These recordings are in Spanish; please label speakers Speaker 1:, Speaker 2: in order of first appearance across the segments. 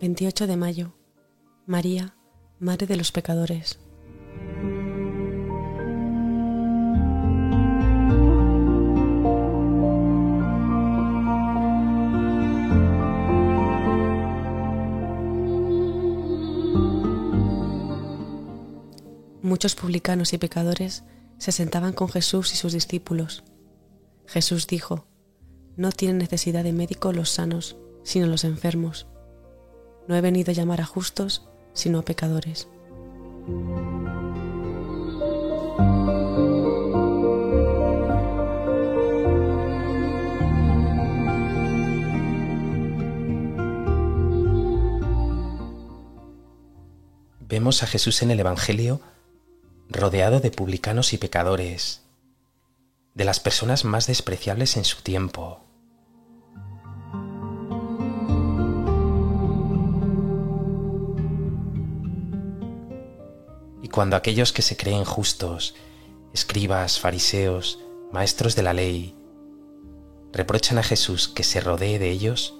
Speaker 1: 28 de mayo. María, Madre de los Pecadores. Muchos publicanos y pecadores se sentaban con Jesús y sus discípulos. Jesús dijo, No tienen necesidad de médico los sanos, sino los enfermos. No he venido a llamar a justos, sino a pecadores.
Speaker 2: Vemos a Jesús en el Evangelio rodeado de publicanos y pecadores, de las personas más despreciables en su tiempo. Y cuando aquellos que se creen justos, escribas, fariseos, maestros de la ley, reprochan a Jesús que se rodee de ellos,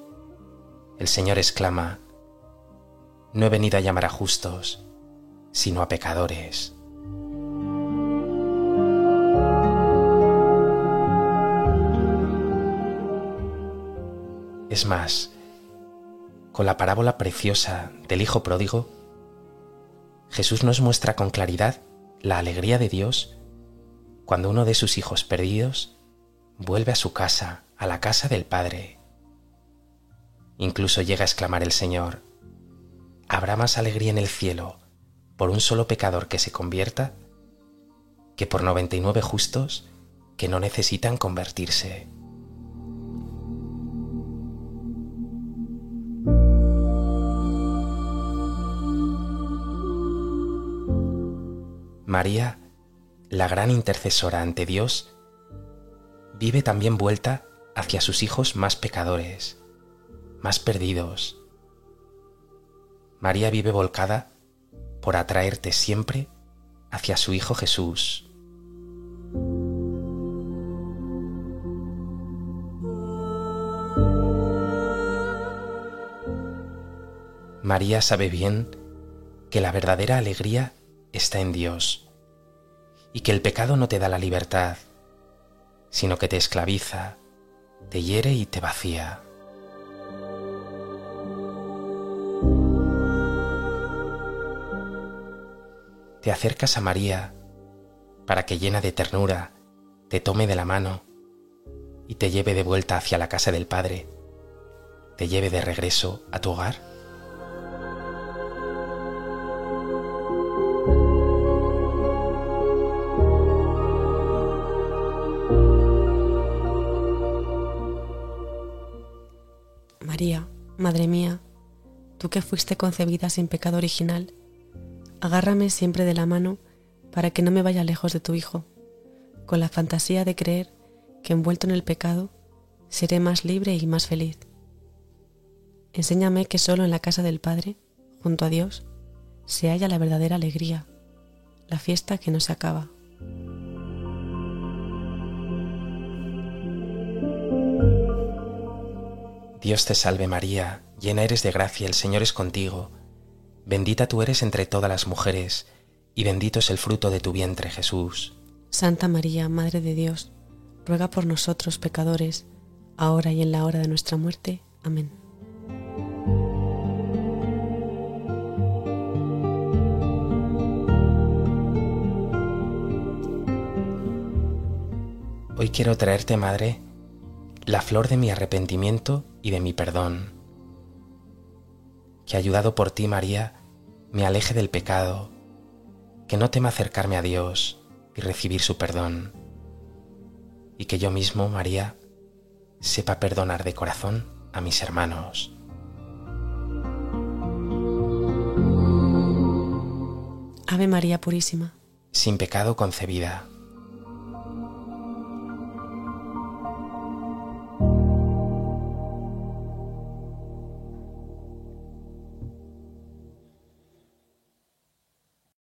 Speaker 2: el Señor exclama, No he venido a llamar a justos, sino a pecadores. Es más, con la parábola preciosa del Hijo Pródigo, Jesús nos muestra con claridad la alegría de Dios cuando uno de sus hijos perdidos vuelve a su casa, a la casa del Padre. Incluso llega a exclamar el Señor, ¿habrá más alegría en el cielo por un solo pecador que se convierta que por 99 justos que no necesitan convertirse? María, la gran intercesora ante Dios, vive también vuelta hacia sus hijos más pecadores, más perdidos. María vive volcada por atraerte siempre hacia su Hijo Jesús. María sabe bien que la verdadera alegría está en Dios y que el pecado no te da la libertad, sino que te esclaviza, te hiere y te vacía. Te acercas a María para que llena de ternura te tome de la mano y te lleve de vuelta hacia la casa del Padre, te lleve de regreso a tu hogar.
Speaker 1: María, Madre mía, tú que fuiste concebida sin pecado original, agárrame siempre de la mano para que no me vaya lejos de tu Hijo, con la fantasía de creer que envuelto en el pecado seré más libre y más feliz. Enséñame que solo en la casa del Padre, junto a Dios, se halla la verdadera alegría, la fiesta que no se acaba.
Speaker 2: Dios te salve María, llena eres de gracia, el Señor es contigo, bendita tú eres entre todas las mujeres, y bendito es el fruto de tu vientre Jesús.
Speaker 1: Santa María, Madre de Dios, ruega por nosotros pecadores, ahora y en la hora de nuestra muerte. Amén.
Speaker 2: Hoy quiero traerte, Madre, la flor de mi arrepentimiento y de mi perdón. Que ayudado por ti, María, me aleje del pecado, que no tema acercarme a Dios y recibir su perdón, y que yo mismo, María, sepa perdonar de corazón a mis hermanos.
Speaker 1: Ave María Purísima,
Speaker 2: Sin pecado concebida.